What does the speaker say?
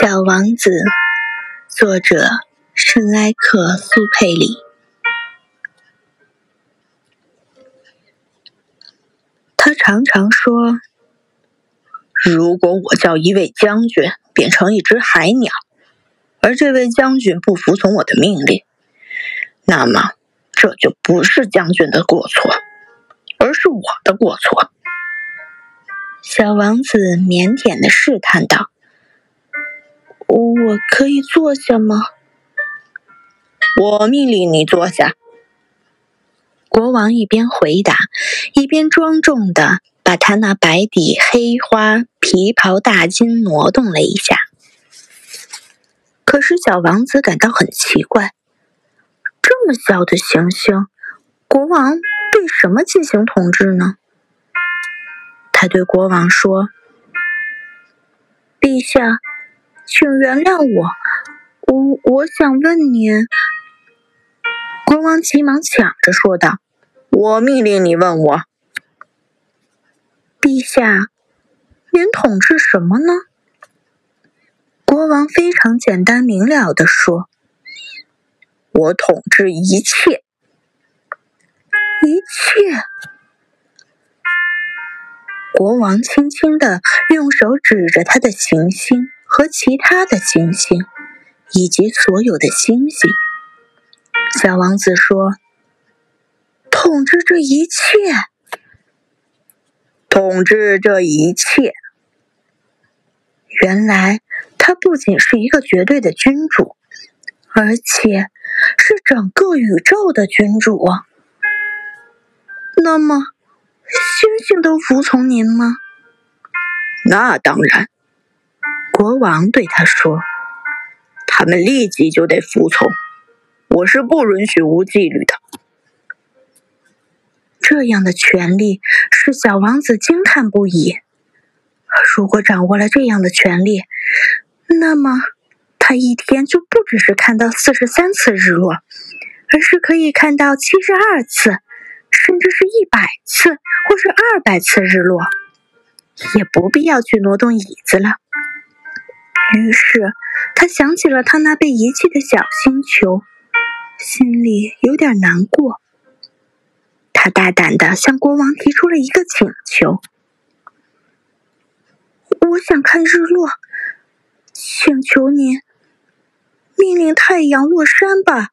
小王子，作者圣埃克苏佩里。他常常说：“如果我叫一位将军变成一只海鸟，而这位将军不服从我的命令，那么这就不是将军的过错，而是我的过错。”小王子腼腆的试探道。我可以坐下吗？我命令你坐下。国王一边回答，一边庄重的把他那白底黑花皮袍大襟挪动了一下。可是小王子感到很奇怪：这么小的行星，国王对什么进行统治呢？他对国王说：“陛下。”请原谅我，我我想问您。国王急忙抢着说道：“我命令你问我，陛下，您统治什么呢？”国王非常简单明了的说：“我统治一切，一切。”国王轻轻的用手指着他的行星。和其他的星星，以及所有的星星，小王子说：“统治这一切，统治这一切。原来他不仅是一个绝对的君主，而且是整个宇宙的君主。那么，星星都服从您吗？那当然。”国王对他说：“他们立即就得服从，我是不允许无纪律的。”这样的权利使小王子惊叹不已。如果掌握了这样的权利，那么他一天就不只是看到四十三次日落，而是可以看到七十二次，甚至是一百次或是二百次日落，也不必要去挪动椅子了。于是，他想起了他那被遗弃的小星球，心里有点难过。他大胆的向国王提出了一个请求：“我想看日落，请求您命令太阳落山吧。”